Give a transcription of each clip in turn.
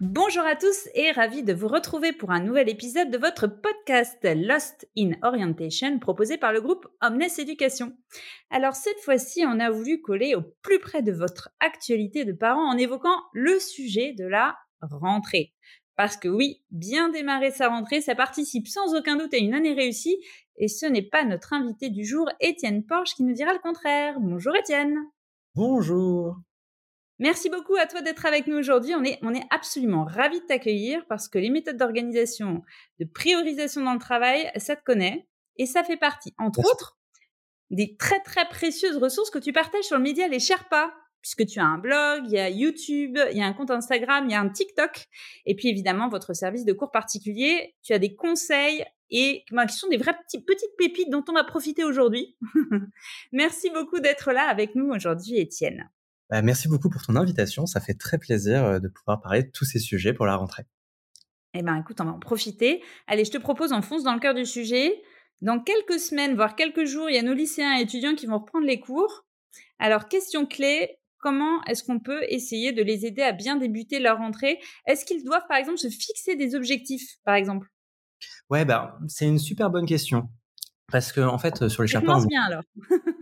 Bonjour à tous et ravi de vous retrouver pour un nouvel épisode de votre podcast Lost in Orientation proposé par le groupe Omnes Education. Alors cette fois-ci, on a voulu coller au plus près de votre actualité de parents en évoquant le sujet de la rentrée. Parce que oui, bien démarrer sa rentrée, ça participe sans aucun doute à une année réussie et ce n'est pas notre invité du jour, Étienne Porche, qui nous dira le contraire. Bonjour Étienne. Bonjour. Merci beaucoup à toi d'être avec nous aujourd'hui. On est, on est absolument ravis de t'accueillir parce que les méthodes d'organisation, de priorisation dans le travail, ça te connaît. Et ça fait partie, entre autres, des très très précieuses ressources que tu partages sur le média Les Sherpas. Puisque tu as un blog, il y a YouTube, il y a un compte Instagram, il y a un TikTok. Et puis évidemment, votre service de cours particulier. Tu as des conseils et ben, qui sont des vraies petites, petites pépites dont on va profiter aujourd'hui. Merci beaucoup d'être là avec nous aujourd'hui, Étienne. Bah, merci beaucoup pour ton invitation. Ça fait très plaisir euh, de pouvoir parler de tous ces sujets pour la rentrée. Eh ben, écoute, on va en profiter. Allez, je te propose, on fonce dans le cœur du sujet. Dans quelques semaines, voire quelques jours, il y a nos lycéens et étudiants qui vont reprendre les cours. Alors, question clé, comment est-ce qu'on peut essayer de les aider à bien débuter leur rentrée? Est-ce qu'ils doivent, par exemple, se fixer des objectifs, par exemple? Ouais, bah, c'est une super bonne question. Parce que, en fait, sur les commence bien alors.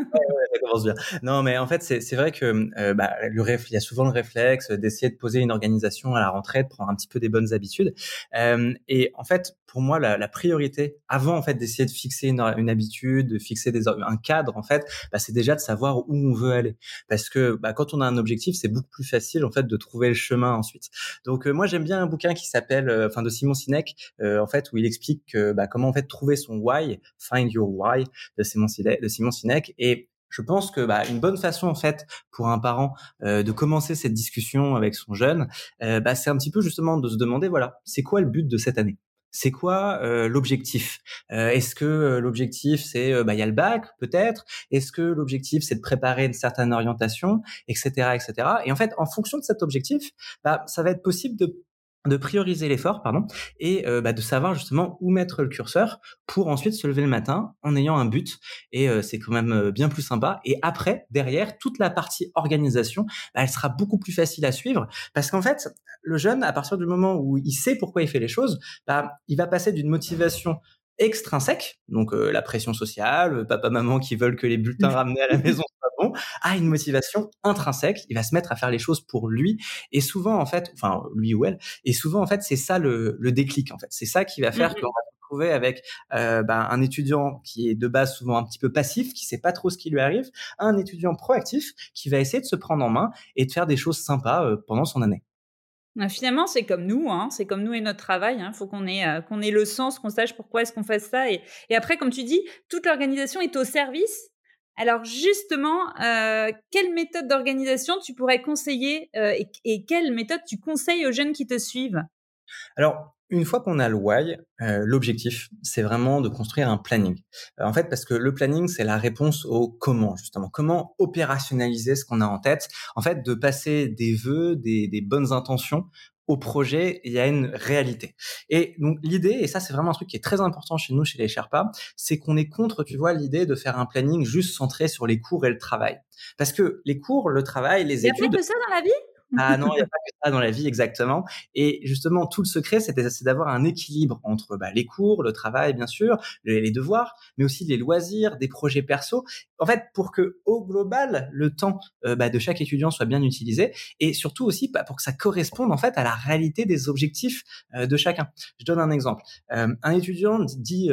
commence bien. Non, mais en fait, c'est vrai que euh, bah, il y a souvent le réflexe d'essayer de poser une organisation à la rentrée, de prendre un petit peu des bonnes habitudes. Euh, et en fait, pour moi, la, la priorité, avant en fait d'essayer de fixer une, une, habitude, de fixer des, un cadre, en fait, bah, c'est déjà de savoir où on veut aller. Parce que bah, quand on a un objectif, c'est beaucoup plus facile en fait de trouver le chemin ensuite. Donc euh, moi, j'aime bien un bouquin qui s'appelle, euh, enfin de Simon Sinek, euh, en fait, où il explique bah, comment en fait trouver son why, find your why de Simon Sinek, de Simon Sinek. Et je pense que bah, une bonne façon en fait pour un parent euh, de commencer cette discussion avec son jeune, euh, bah, c'est un petit peu justement de se demander voilà c'est quoi le but de cette année? C'est quoi l'objectif? Est-ce que l'objectif c'est bah il y a le bac peut-être? Est-ce que l'objectif c'est de préparer une certaine orientation, etc., etc. Et en fait, en fonction de cet objectif, bah, ça va être possible de de prioriser l'effort, pardon, et euh, bah, de savoir justement où mettre le curseur pour ensuite se lever le matin en ayant un but. Et euh, c'est quand même euh, bien plus sympa. Et après, derrière, toute la partie organisation, bah, elle sera beaucoup plus facile à suivre parce qu'en fait, le jeune, à partir du moment où il sait pourquoi il fait les choses, bah, il va passer d'une motivation extrinsèque, donc la pression sociale, papa maman qui veulent que les bulletins ramenés à la maison a une motivation intrinsèque. Il va se mettre à faire les choses pour lui. Et souvent, en fait, enfin, lui ou elle, et souvent, en fait, c'est ça le, le, déclic, en fait. C'est ça qui va faire mmh qu'on va se retrouver avec euh, ben, un étudiant qui est de base souvent un petit peu passif, qui sait pas trop ce qui lui arrive, un étudiant proactif qui va essayer de se prendre en main et de faire des choses sympas euh, pendant son année. Bah, finalement, c'est comme nous, hein, c'est comme nous et notre travail. Il hein. faut qu'on ait, euh, qu'on ait le sens, qu'on sache pourquoi est-ce qu'on fait ça. Et, et après, comme tu dis, toute l'organisation est au service alors justement, euh, quelle méthode d'organisation tu pourrais conseiller euh, et, quelle méthode tu conseilles aux jeunes qui te suivent? Alors, une fois qu'on a le why, euh, l'objectif, c'est vraiment de construire un planning. en fait, parce que le planning, c'est la réponse au comment, justement. Comment opérationnaliser ce qu'on a en tête? En fait, de passer des vœux, des bonnes intentions au projet, il y a une réalité. Et donc l'idée, et ça c'est vraiment un truc qui est très important chez nous, chez les Sherpas, c'est qu'on est contre, tu vois, l'idée de faire un planning juste centré sur les cours et le travail. Parce que les cours, le travail, les études... Il y a que ça dans la vie? Ah non, il n'y a pas que ça dans la vie, exactement. Et justement, tout le secret, c'est d'avoir un équilibre entre bah, les cours, le travail, bien sûr, les, devoirs, mais aussi les loisirs, des projets perso. En fait, pour que au global, le temps euh, bah, de chaque étudiant soit bien utilisé, et surtout aussi bah, pour que ça corresponde en fait à la réalité des objectifs euh, de chacun. Je donne un exemple. Euh, un étudiant dit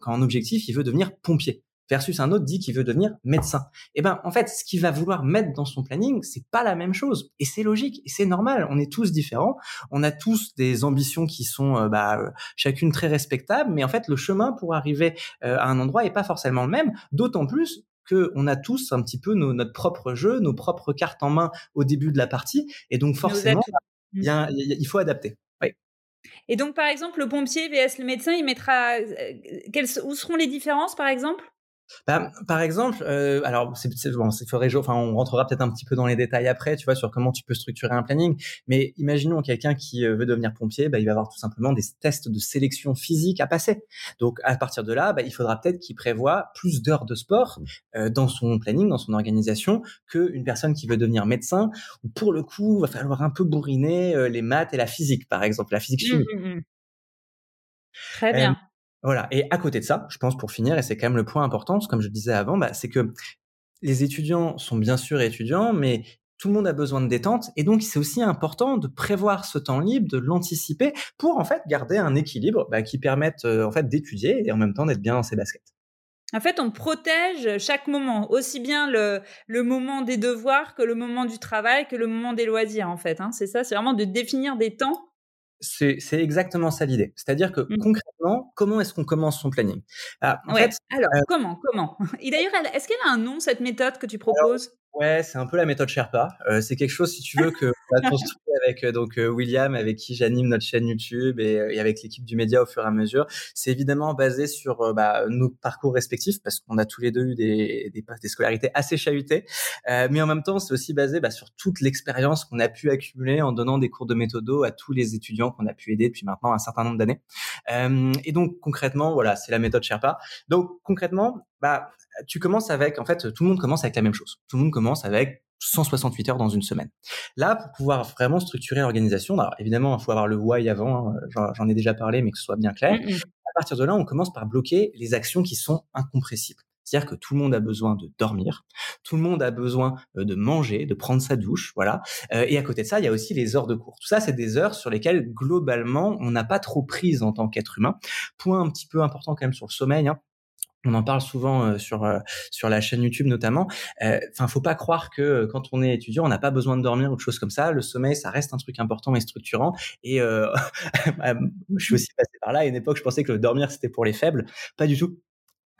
qu'en objectif, il veut devenir pompier versus un autre dit qu'il veut devenir médecin. Eh ben, en fait, ce qu'il va vouloir mettre dans son planning, c'est pas la même chose. Et c'est logique, et c'est normal. On est tous différents. On a tous des ambitions qui sont, euh, bah, euh, chacune très respectables. Mais en fait, le chemin pour arriver euh, à un endroit est pas forcément le même. D'autant plus qu'on a tous un petit peu notre propre jeu, nos propres cartes en main au début de la partie. Et donc, forcément, il faut adapter. Oui. Et donc, par exemple, le pompier vs le médecin, il mettra. où seront les différences, par exemple? Bah, par exemple, euh, alors c'est, bon, faudrait, enfin, on rentrera peut-être un petit peu dans les détails après, tu vois, sur comment tu peux structurer un planning. Mais imaginons quelqu'un qui euh, veut devenir pompier, bah, il va avoir tout simplement des tests de sélection physique à passer. Donc à partir de là, bah, il faudra peut-être qu'il prévoit plus d'heures de sport euh, dans son planning, dans son organisation, qu'une personne qui veut devenir médecin. Où pour le coup, il va falloir un peu bourriner euh, les maths et la physique, par exemple, la physique chimie. Mmh, mmh, mmh. Très bien. Voilà. Et à côté de ça, je pense pour finir, et c'est quand même le point important, comme je disais avant, bah, c'est que les étudiants sont bien sûr étudiants, mais tout le monde a besoin de détente et donc c'est aussi important de prévoir ce temps libre, de l'anticiper pour en fait garder un équilibre bah, qui permette euh, en fait d'étudier et en même temps d'être bien dans ses baskets. En fait, on protège chaque moment, aussi bien le, le moment des devoirs que le moment du travail, que le moment des loisirs, en fait. Hein. C'est ça, c'est vraiment de définir des temps c'est exactement ça l'idée. C'est-à-dire que mmh. concrètement, comment est-ce qu'on commence son planning? Ah, Alors, euh comment Comment? Et d'ailleurs, est-ce qu'elle a un nom, cette méthode que tu proposes? Ouais, c'est un peu la méthode Sherpa. Euh, c'est quelque chose, si tu veux, que on a construit avec euh, donc euh, William, avec qui j'anime notre chaîne YouTube et, et avec l'équipe du média au fur et à mesure. C'est évidemment basé sur bah, nos parcours respectifs parce qu'on a tous les deux eu des, des, des scolarités assez chahutées, mais en même temps, c'est aussi basé bah, sur toute l'expérience qu'on a pu accumuler en donnant des cours de méthodo à tous les étudiants qu'on a pu aider depuis maintenant un certain nombre d'années. et donc concrètement, voilà, c'est la méthode Sherpa. Donc concrètement, bah, tu commences avec, en fait, tout le monde commence avec la même chose. Tout le monde commence avec 168 heures dans une semaine. Là, pour pouvoir vraiment structurer l'organisation, alors évidemment, il faut avoir le why avant, hein, j'en ai déjà parlé, mais que ce soit bien clair. Mmh, mmh. À partir de là, on commence par bloquer les actions qui sont incompressibles. C'est-à-dire que tout le monde a besoin de dormir, tout le monde a besoin euh, de manger, de prendre sa douche, voilà. Euh, et à côté de ça, il y a aussi les heures de cours. Tout ça, c'est des heures sur lesquelles globalement, on n'a pas trop prise en tant qu'être humain. Point un petit peu important quand même sur le sommeil. Hein on en parle souvent euh, sur euh, sur la chaîne YouTube notamment. Euh, enfin, faut pas croire que quand on est étudiant, on n'a pas besoin de dormir ou de choses comme ça. Le sommeil, ça reste un truc important et structurant. Et bah, je suis aussi passé par là. À une époque, je pensais que le dormir c'était pour les faibles. Pas du tout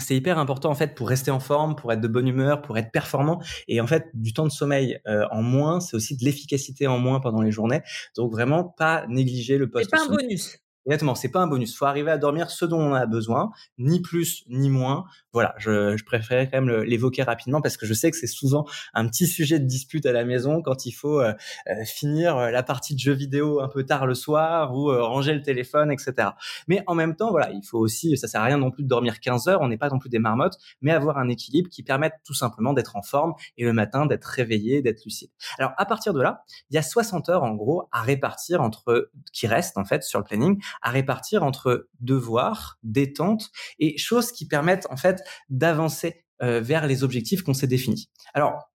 c'est hyper important en fait pour rester en forme, pour être de bonne humeur, pour être performant. Et en fait, du temps de sommeil en moins, c'est aussi de l'efficacité en moins pendant les journées. Donc vraiment pas négliger le poste. C'est pas un bonus. Exactement, c'est pas un bonus. Faut arriver à dormir ce dont on a besoin, ni plus ni moins. Voilà, je, je préférais quand même l'évoquer rapidement parce que je sais que c'est souvent un petit sujet de dispute à la maison quand il faut euh, euh, finir euh, la partie de jeu vidéo un peu tard le soir ou ranger le téléphone, etc. Mais en même temps, voilà, il faut aussi, ça sert à rien non plus de dormir 15 heures, on n'est pas non plus des marmottes, mais avoir un équilibre qui permette tout simplement d'être en forme et le matin d'être réveillé, d'être lucide. Alors à partir de là, il y a 60 heures en gros à répartir entre qui restent en fait sur le planning à répartir entre devoirs, détente et choses qui permettent en fait d'avancer euh, vers les objectifs qu'on s'est définis. Alors,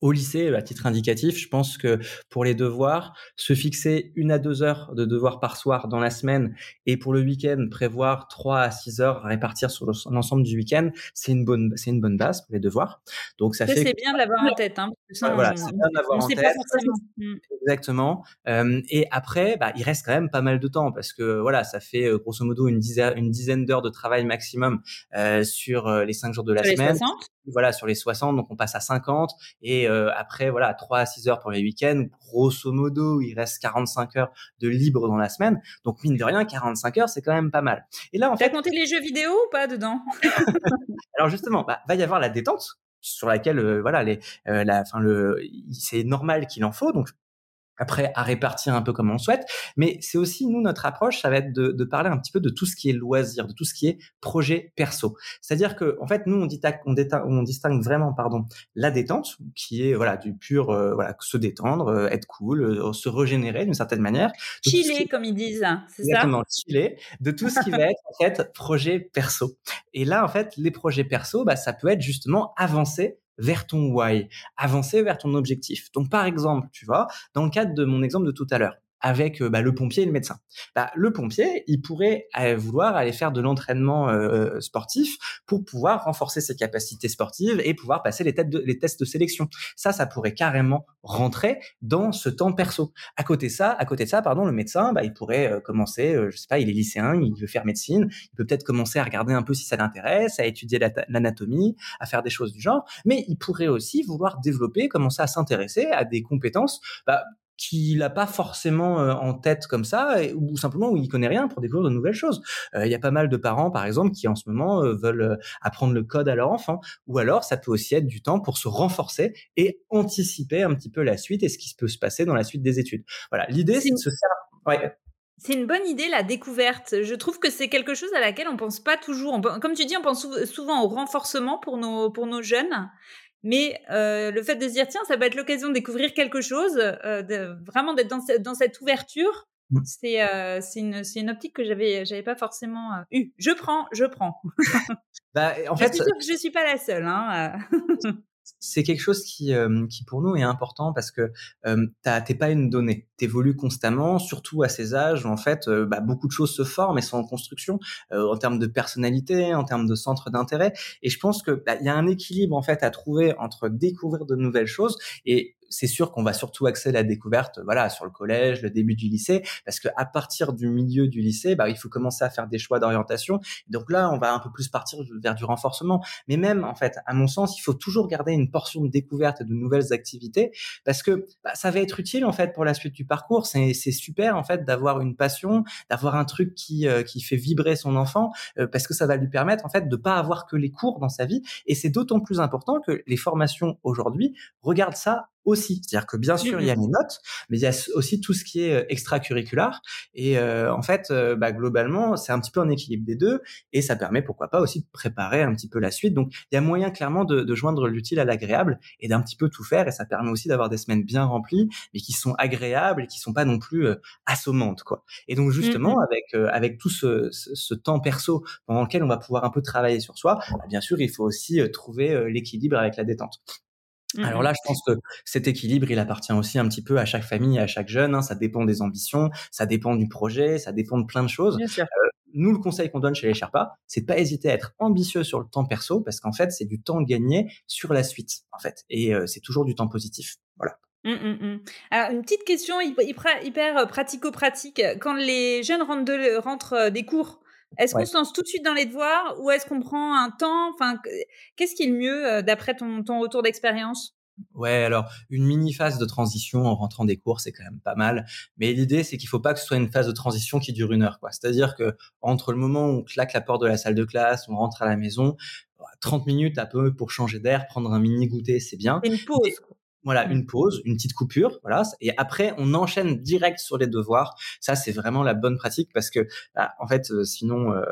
au lycée, à titre indicatif, je pense que pour les devoirs, se fixer une à deux heures de devoirs par soir dans la semaine et pour le week-end, prévoir trois à six heures à répartir sur l'ensemble du week-end, c'est une bonne, c'est une bonne base pour les devoirs. Donc ça, fait. C'est bien de l'avoir en tête, hein. voilà, c'est bien de l'avoir en tête. Mmh. Exactement. Euh, et après, bah, il reste quand même pas mal de temps parce que voilà, ça fait euh, grosso modo une dizaine, une dizaine d'heures de travail maximum euh, sur les cinq jours de la semaine. voilà, sur les 60, donc on passe à 50 et euh, après, voilà, 3 à 6 heures pour les week-ends. Grosso modo, il reste 45 heures de libre dans la semaine. Donc, mine de rien, 45 heures, c'est quand même pas mal. Et là, en fait. compté les jeux vidéo ou pas dedans? Alors, justement, bah, va y avoir la détente sur laquelle euh, voilà les euh, la enfin le c'est normal qu'il en faut donc après à répartir un peu comme on souhaite. Mais c'est aussi, nous, notre approche, ça va être de, de, parler un petit peu de tout ce qui est loisir, de tout ce qui est projet perso. C'est-à-dire que, en fait, nous, on, dit, on, on, distingue vraiment, pardon, la détente, qui est, voilà, du pur, euh, voilà, se détendre, euh, être cool, euh, se régénérer d'une certaine manière. Chiller, comme ils disent, c'est ça? Exactement, chiller, de tout ce qui va être, en fait, projet perso. Et là, en fait, les projets perso, bah, ça peut être justement avancer vers ton why, avancer vers ton objectif. Donc par exemple, tu vois, dans le cadre de mon exemple de tout à l'heure, avec euh, bah, le pompier et le médecin. Bah, le pompier, il pourrait euh, vouloir aller faire de l'entraînement euh, sportif pour pouvoir renforcer ses capacités sportives et pouvoir passer les, les, tests de sélection. Ça, ça pourrait carrément rentrer dans ce temps perso. À côté ça, à côté de ça, pardon, le médecin, bah, il pourrait commencer, je sais pas, il est lycéen, il veut faire médecine, il peut peut-être commencer à regarder un peu si ça l'intéresse, à étudier l'anatomie, à faire des choses du genre, mais il pourrait aussi vouloir développer, commencer à s'intéresser à des compétences bah, qu'il n'a pas forcément euh, en tête comme ça, ou simplement où il connaît rien pour découvrir de nouvelles choses. Euh, il y a pas mal de parents, par exemple, qui en ce moment euh, veulent apprendre le code à leur enfant, ou alors ça peut aussi être du temps pour se renforcer et anticiper un petit peu la suite et ce qui peut se passer dans la suite des études. Voilà, l'idée c'est de se. Ouais. C'est une bonne idée, la découverte. Je trouve que c'est quelque chose à laquelle on pense pas toujours. comme tu dis, on pense souvent au renforcement pour nos, pour nos jeunes. Mais euh, le fait de se dire, tiens, ça va être l'occasion de découvrir quelque chose, euh, de, vraiment d'être dans, dans, cette ouverture, mmh. c'est euh, une, une, optique que j'avais j'avais pas forcément euh, eue. Je prends, je prends. bah, en fait, je suis sûre que je suis pas la seule. Hein. c'est quelque chose qui, euh, qui pour nous est important parce que euh, t'es pas une donnée, t'évolues constamment, surtout à ces âges où en fait euh, bah, beaucoup de choses se forment et sont en construction euh, en termes de personnalité, en termes de centre d'intérêt. Et je pense que bah, il y a un équilibre en fait à trouver entre découvrir de nouvelles choses et c'est sûr qu'on va surtout axer la découverte, voilà, sur le collège, le début du lycée, parce que à partir du milieu du lycée, bah, il faut commencer à faire des choix d'orientation. Donc là, on va un peu plus partir vers du renforcement. Mais même, en fait, à mon sens, il faut toujours garder une portion de découverte et de nouvelles activités, parce que bah, ça va être utile en fait pour la suite du parcours. C'est super en fait d'avoir une passion, d'avoir un truc qui euh, qui fait vibrer son enfant, euh, parce que ça va lui permettre en fait de pas avoir que les cours dans sa vie. Et c'est d'autant plus important que les formations aujourd'hui regardent ça aussi. C'est-à-dire que bien sûr, il y a les notes, mais il y a aussi tout ce qui est euh, extracurriculaire. Et euh, en fait, euh, bah, globalement, c'est un petit peu en équilibre des deux, et ça permet, pourquoi pas, aussi de préparer un petit peu la suite. Donc, il y a moyen clairement de, de joindre l'utile à l'agréable et d'un petit peu tout faire, et ça permet aussi d'avoir des semaines bien remplies, mais qui sont agréables et qui sont pas non plus assommantes, quoi. Et donc, justement, avec avec tout ce, ce, temps perso pendant lequel on va pouvoir un peu travailler sur soi, bah, bien sûr, il faut aussi trouver l'équilibre avec la détente. Mmh Alors là, je pense que cet équilibre, il appartient aussi un petit peu à chaque famille, à chaque jeune. Hein. Ça dépend des ambitions, ça dépend du projet, ça dépend de plein de choses. Euh, nous, le conseil qu'on donne chez les Sherpas, c'est de pas hésiter à être ambitieux sur le temps perso, parce qu'en fait, c'est du temps gagné sur la suite, en fait, et euh, c'est toujours du temps positif. Voilà. Mmh, mmh, Alors, une petite question hyper, euh, pratico-pratique. Quand les jeunes rentrent, de, rentrent des cours, est-ce qu'on se lance tout de suite dans les devoirs ou est-ce qu'on prend un temps? Enfin, qu'est-ce qui est le mieux euh, d'après ton, ton retour d'expérience? Ouais, alors une mini phase de transition en rentrant des cours, c'est quand même pas mal. Mais l'idée, c'est qu'il faut pas que ce soit une phase de transition qui dure une heure, quoi. C'est-à-dire que entre le moment où on claque la porte de la salle de classe, on rentre à la maison, 30 minutes un peu pour changer d'air, prendre un mini goûter, c'est bien. Une pause. Voilà, mmh. une pause, une petite coupure, voilà, et après on enchaîne direct sur les devoirs. Ça, c'est vraiment la bonne pratique parce que, bah, en fait, euh, sinon, euh,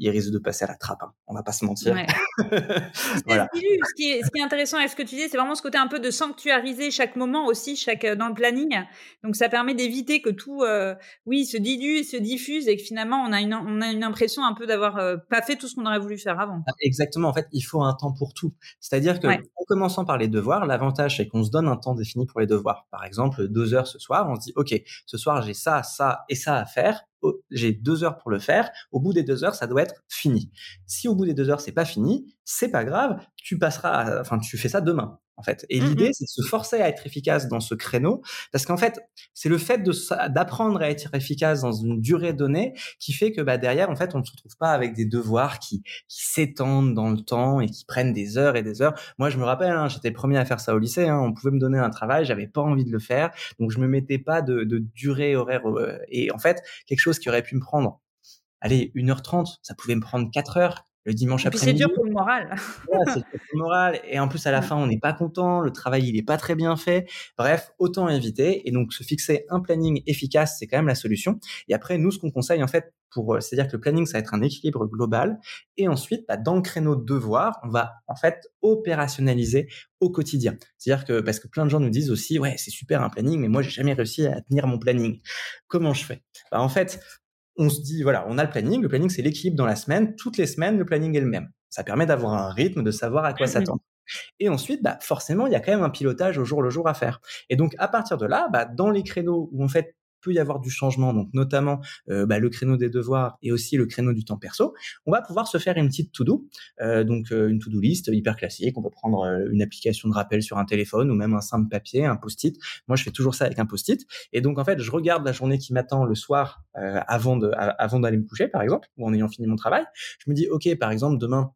il risque de passer à la trappe. Hein. On va pas se mentir. voilà. Ce qui, est, ce qui est intéressant avec ce que tu dis, c'est vraiment ce côté un peu de sanctuariser chaque moment aussi, chaque euh, dans le planning. Donc ça permet d'éviter que tout, euh, oui, se dilue et se diffuse et que finalement on a une, on a une impression un peu d'avoir euh, pas fait tout ce qu'on aurait voulu faire avant. Ah, exactement. En fait, il faut un temps pour tout. C'est-à-dire que en commençant par les devoirs, l'avantage c'est qu'on se donne un temps défini pour les devoirs. Par exemple, deux heures ce soir, on se dit, ok, ce soir j'ai ça, ça et ça à faire j'ai deux heures pour le faire. Au bout des deux heures, ça doit être fini. Si au bout des deux heures, c'est pas fini, c'est pas grave. Tu passeras, enfin, tu fais ça demain en fait. Et mmh l'idée, c'est de se forcer à être efficace dans ce créneau, parce qu'en fait, c'est le fait d'apprendre à être efficace dans une durée donnée qui fait que bah, derrière, en fait, on ne se retrouve pas avec des devoirs qui, qui s'étendent dans le temps et qui prennent des heures et des heures. Moi, je me rappelle, hein, j'étais le premier à faire ça au lycée. Hein, on pouvait me donner un travail, j'avais pas envie de le faire, donc je me mettais pas de, de durée horaire. Euh, et en fait, quelque chose qui aurait pu me prendre allez, 1h30, ça pouvait me prendre 4 heures le dimanche après-midi. C'est dur pour le moral. c'est dur pour le moral. Et en plus, à la fin, on n'est pas content. Le travail, il n'est pas très bien fait. Bref, autant éviter. Et donc, se fixer un planning efficace, c'est quand même la solution. Et après, nous, ce qu'on conseille, en fait, pour, euh, c'est-à-dire que le planning, ça va être un équilibre global. Et ensuite, bah, dans le créneau de devoir, on va, en fait, opérationnaliser au quotidien. C'est-à-dire que, parce que plein de gens nous disent aussi, ouais, c'est super un planning, mais moi, j'ai jamais réussi à tenir mon planning. Comment je fais? Bah, en fait, on se dit, voilà, on a le planning. Le planning, c'est l'équilibre dans la semaine. Toutes les semaines, le planning est le même. Ça permet d'avoir un rythme, de savoir à quoi mmh s'attendre. Et ensuite, bah, forcément, il y a quand même un pilotage au jour le jour à faire. Et donc, à partir de là, bah, dans les créneaux où en fait peut y avoir du changement, donc notamment euh, bah, le créneau des devoirs et aussi le créneau du temps perso, on va pouvoir se faire une petite to-do, euh, donc euh, une to-do list hyper classique. On peut prendre une application de rappel sur un téléphone ou même un simple papier, un post-it. Moi, je fais toujours ça avec un post-it. Et donc, en fait, je regarde la journée qui m'attend le soir avant de avant d'aller me coucher, par exemple, ou en ayant fini mon travail. Je me dis, ok, par exemple, demain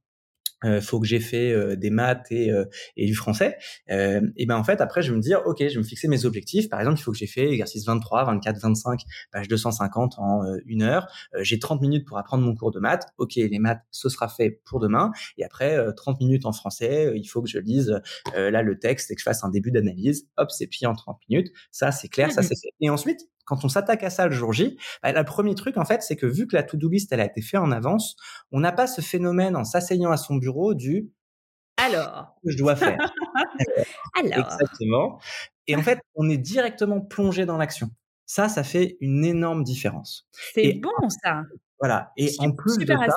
euh, faut que j'ai fait euh, des maths et, euh, et du français. Euh, et ben en fait après je vais me dire ok je vais me fixer mes objectifs. Par exemple il faut que j'ai fait exercice 23, 24, 25, page 250 en une heure. j'ai 30 minutes pour apprendre mon cours de maths. Ok les maths ce sera fait pour demain. Et après 30 minutes en français il faut que je lise là le texte et que je fasse un début d'analyse. Hop c'est plié en 30 minutes. Ça c'est clair, ça c'est fait. Et ensuite quand on s'attaque à ça le jour J, bah, le premier truc, en fait, c'est que vu que la to-do list, elle a été faite en avance, on n'a pas ce phénomène en s'asseyant à son bureau du alors que je dois faire? alors. Exactement. Et en fait, on est directement plongé dans l'action. Ça, ça fait une énorme différence. C'est bon, ça. Voilà. Et en plus de ça,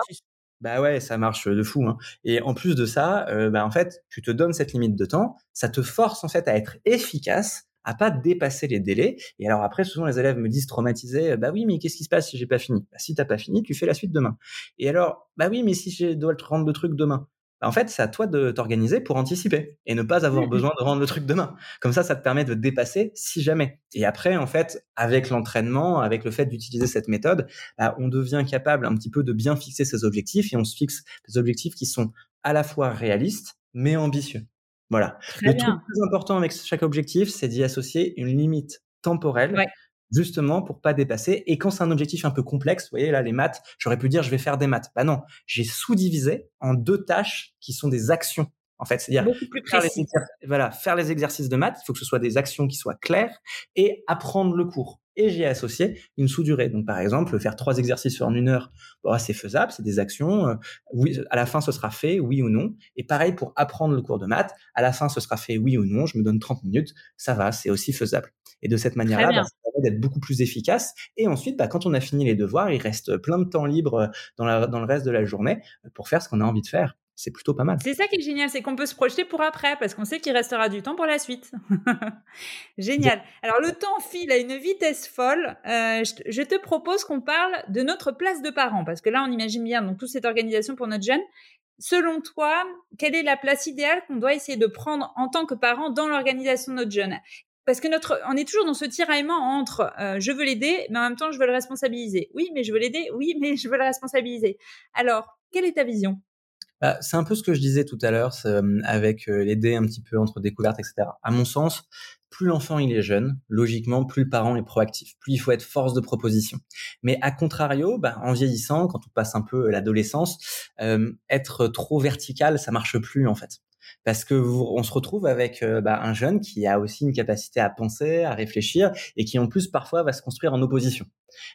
bah ouais, ça marche de fou. Hein. Et en plus de ça, euh, bah en fait, tu te donnes cette limite de temps, ça te force en fait à être efficace à pas dépasser les délais. Et alors après, souvent les élèves me disent traumatisés, bah oui, mais qu'est-ce qui se passe si j'ai pas fini? Bah, Si t'as pas fini, tu fais la suite demain. Et alors, bah oui, mais si je dois te rendre le truc demain, bah en fait, c'est à toi de t'organiser pour anticiper et ne pas avoir mmh besoin de rendre le truc demain. Comme ça, ça te permet de dépasser si jamais. Et après, en fait, avec l'entraînement, avec le fait d'utiliser cette méthode, bah, on devient capable un petit peu de bien fixer ses objectifs et on se fixe des objectifs qui sont à la fois réalistes mais ambitieux. Voilà. le truc plus important avec chaque objectif, c'est d'y associer une limite temporelle. Justement pour pas dépasser. Et quand c'est un objectif un peu complexe, vous voyez là les maths, j'aurais pu dire je vais faire des maths. Bah non, j'ai sous-divisé en deux tâches qui sont des actions en fait. C'est-à-dire faire les, voilà, faire les exercices de maths, il faut que ce soit des actions qui soient claires et apprendre le cours et j'ai associé une sous-durée. Donc, par exemple, faire trois exercices en une heure, bon, c'est faisable, c'est des actions. Euh, oui, à la fin, ce sera fait, oui ou non. Et pareil pour apprendre le cours de maths, à la fin, ce sera fait, oui ou non. Je me donne 30 minutes, ça va, c'est aussi faisable. Et de cette manière-là, bah, ça permet d'être beaucoup plus efficace. Et ensuite, bah, quand on a fini les devoirs, il reste plein de temps libre dans, la, dans le reste de la journée pour faire ce qu'on a envie de faire c'est plutôt pas mal. C'est ça qui est génial, c'est qu'on peut se projeter pour après, parce qu'on sait qu'il restera du temps pour la suite. génial. Alors le temps file à une vitesse folle. Euh, je, te propose qu'on parle de notre place de parent, parce que là on imagine bien donc toute cette organisation pour notre jeune. Selon toi, quelle est la place idéale qu'on doit essayer de prendre en tant que parent dans l'organisation de notre jeune? Parce que notre, on est toujours dans ce tiraillement entre euh, je veux l'aider, mais en même temps je veux le responsabiliser. Oui, mais je veux l'aider. Oui, mais je veux le responsabiliser. Alors, quelle est ta vision? Bah, c'est un peu ce que je disais tout à l'heure avec l'aider un petit peu entre découvertes, etc. À mon sens, plus l'enfant il est jeune, logiquement, plus le parent est proactif, plus il faut être force de proposition. Mais à contrario, bah, en vieillissant, quand on passe un peu l'adolescence, être trop vertical, ça marche plus en fait parce que on se retrouve avec bah, un jeune qui a aussi une capacité à penser, à réfléchir et qui en plus parfois va se construire en opposition.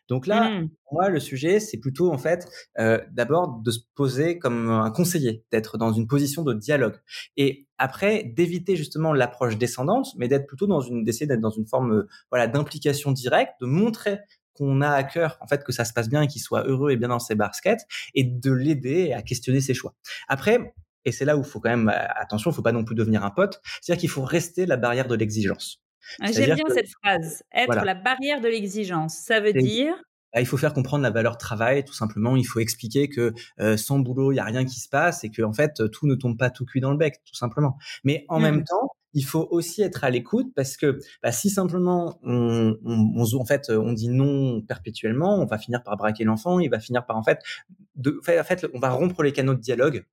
Donc là, mmh. pour moi, le sujet, c'est plutôt en fait euh, d'abord de se poser comme un conseiller, d'être dans une position de dialogue, et après d'éviter justement l'approche descendante, mais d'être plutôt dans une, d'essayer d'être dans une forme euh, voilà d'implication directe, de montrer qu'on a à cœur en fait que ça se passe bien et qu'il soit heureux et bien dans ses baskets, et de l'aider à questionner ses choix. Après, et c'est là où il faut quand même attention, il faut pas non plus devenir un pote, c'est-à-dire qu'il faut rester la barrière de l'exigence. Ah, j'aime bien cette phrase, être la barrière de l'exigence. Ça veut dire bah, il faut faire comprendre la valeur travail, tout simplement. Il faut expliquer que euh, sans boulot, il y a rien qui se passe et que en fait tout ne tombe pas tout cuit dans le bec, tout simplement. Mais en même mmh. temps, il faut aussi être à l'écoute parce que bah, si simplement on, on, en fait on dit non perpétuellement, on va finir par braquer l'enfant, il va finir par en fait de en fait on va rompre les canaux de dialogue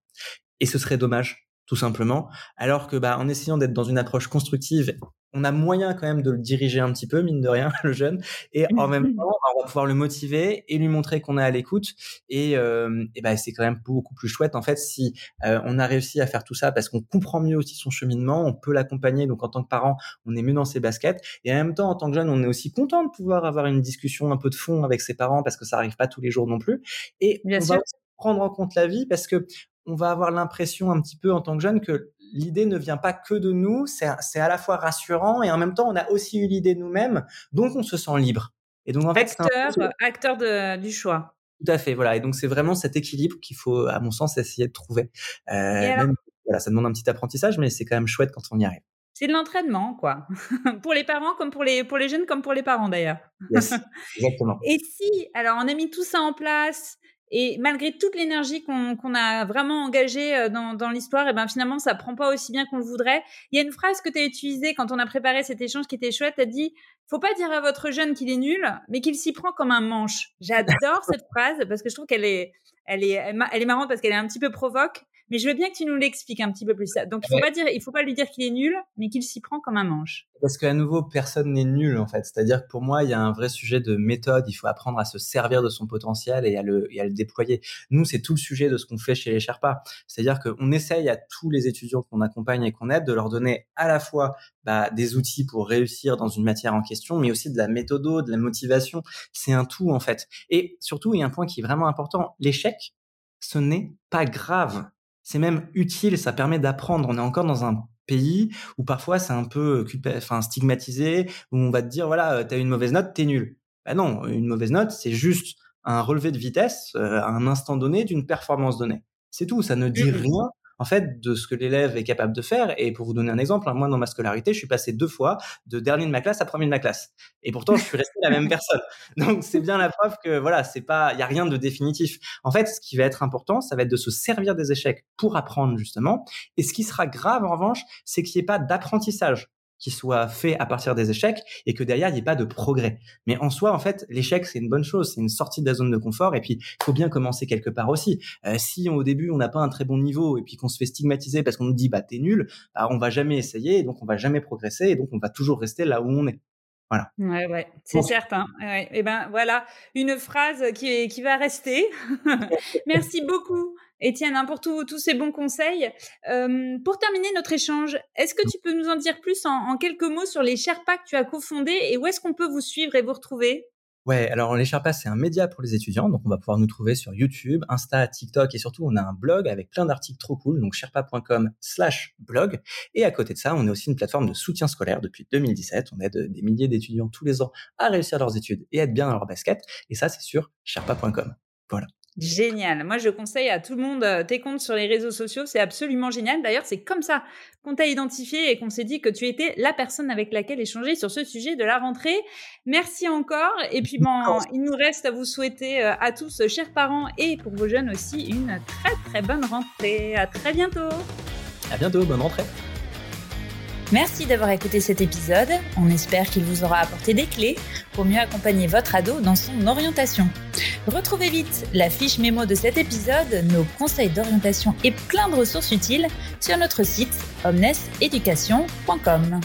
et ce serait dommage tout simplement. Alors que bah en essayant d'être dans une approche constructive on a moyen quand même de le diriger un petit peu, mine de rien, le jeune. Et en même temps, on va pouvoir le motiver et lui montrer qu'on est à l'écoute. Et, euh, et ben, c'est quand même beaucoup plus chouette, en fait, si euh, on a réussi à faire tout ça parce qu'on comprend mieux aussi son cheminement, on peut l'accompagner. Donc, en tant que parent, on est mieux dans ses baskets. Et en même temps, en tant que jeune, on est aussi content de pouvoir avoir une discussion un peu de fond avec ses parents parce que ça arrive pas tous les jours non plus. Et Bien on va prendre en compte la vie parce que on va avoir l'impression un petit peu en tant que jeune que l'idée ne vient pas que de nous, c'est à la fois rassurant et en même temps on a aussi eu l'idée nous-mêmes, donc on se sent libre. Et donc en fait, acteur, acteur de, du choix. Tout à fait, voilà. Et donc c'est vraiment cet équilibre qu'il faut, à mon sens, essayer de trouver. Euh, même, voilà, ça demande un petit apprentissage, mais c'est quand même chouette quand on y arrive. C'est de l'entraînement, quoi. pour les parents comme pour les, pour les jeunes comme pour les parents d'ailleurs. Yes, exactement. Et si, alors on a mis tout ça en place, et malgré toute l'énergie qu'on a vraiment engagée euh, dans, dans l'histoire, et ben finalement ça prend pas aussi bien qu'on le voudrait. Il y a une phrase que tu as utilisée quand on a préparé cet échange qui était chouette. Tu as dit faut pas dire à votre jeune qu'il est nul, mais qu'il s'y prend comme un manche. J'adore cette phrase parce que je trouve qu'elle est, elle est, elle est marrante parce qu'elle est un petit peu provoque. Mais je veux bien que tu nous l'expliques un petit peu plus. Donc, il faut pas dire, il faut pas lui dire qu'il est nul, mais qu'il s'y prend comme un manche. Parce qu'à nouveau, personne n'est nul en fait. C'est-à-dire que pour moi, il y a un vrai sujet de méthode. Il faut apprendre à se servir de son potentiel et à le, et à le déployer. Nous, c'est tout le sujet de ce qu'on fait chez les Sherpas. C'est-à-dire qu'on essaye à tous les étudiants qu'on accompagne et qu'on aide de leur donner à la fois bah, des outils pour réussir dans une matière en question, mais aussi de la méthodo, de la motivation. C'est un tout en fait. Et surtout, il y a un point qui est vraiment important. L'échec, ce n'est pas grave. C'est même utile, ça permet d'apprendre. On est encore dans un pays où parfois c'est un peu enfin stigmatisé, où on va te dire voilà, euh, t'as une mauvaise note, t'es nul. Bah non, une mauvaise note, c'est juste un relevé de vitesse euh, à un instant donné d'une performance donnée. C'est tout, ça ne dit rien en fait de ce que l'élève est capable de faire. Et pour vous donner un exemple, hein, moi dans ma scolarité, je suis passé deux fois de dernier de ma classe à premier de ma classe. Et pourtant, je suis resté la même personne. Donc c'est bien la preuve que voilà, c'est pas, il y a rien de définitif. En fait, ce qui va être important, ça va être de se servir des échecs pour apprendre justement. Et ce qui sera grave en revanche, c'est qu'il n'y ait pas d'apprentissage qui soit fait à partir des échecs et que derrière il n'y ait pas de progrès. Mais en soi, en fait, l'échec c'est une bonne chose, c'est une sortie de la zone de confort et puis il faut bien commencer quelque part aussi. Euh, si au début on n'a pas un très bon niveau et puis qu'on se fait stigmatiser parce qu'on nous dit bah t'es nul, bah, on va jamais essayer et donc on va jamais progresser et donc on va toujours rester là où on est. Voilà. Ouais, ouais, c'est certain. Ouais, et eh ben voilà, une phrase qui, qui va rester. Merci beaucoup. Étienne, hein, pour tous ces bons conseils. Euh, pour terminer notre échange, est-ce que tu peux nous en dire plus en, quelques mots sur les Sherpas que tu as cofondés et où est-ce qu'on peut vous suivre et vous retrouver? Ouais, alors les Sherpas, c'est un média pour les étudiants, donc on va pouvoir nous trouver sur YouTube, Insta, TikTok et surtout on a un blog avec plein d'articles trop cool, donc sherpa.com slash blog. Et à côté de ça, on est aussi une plateforme de soutien scolaire depuis 2017. On aide des milliers d'étudiants tous les ans à réussir leurs études et être bien dans leur basket. Et ça, c'est sur sherpa.com. Voilà. Génial. Moi, je conseille à tout le monde euh, tes comptes sur les réseaux sociaux. C'est absolument génial. D'ailleurs, c'est comme ça qu'on t'a identifié et qu'on s'est dit que tu étais la personne avec laquelle échanger sur ce sujet de la rentrée. Merci encore. Et puis, bon, il nous reste à vous souhaiter euh, à tous, chers parents, et pour vos jeunes aussi, une très, très bonne rentrée. À très bientôt. À bientôt. Bonne rentrée. Merci d'avoir écouté cet épisode. On espère qu'il vous aura apporté des clés pour mieux accompagner votre ado dans son orientation. Retrouvez vite la fiche mémo de cet épisode, nos conseils d'orientation et plein de ressources utiles sur notre site omneseducation.com.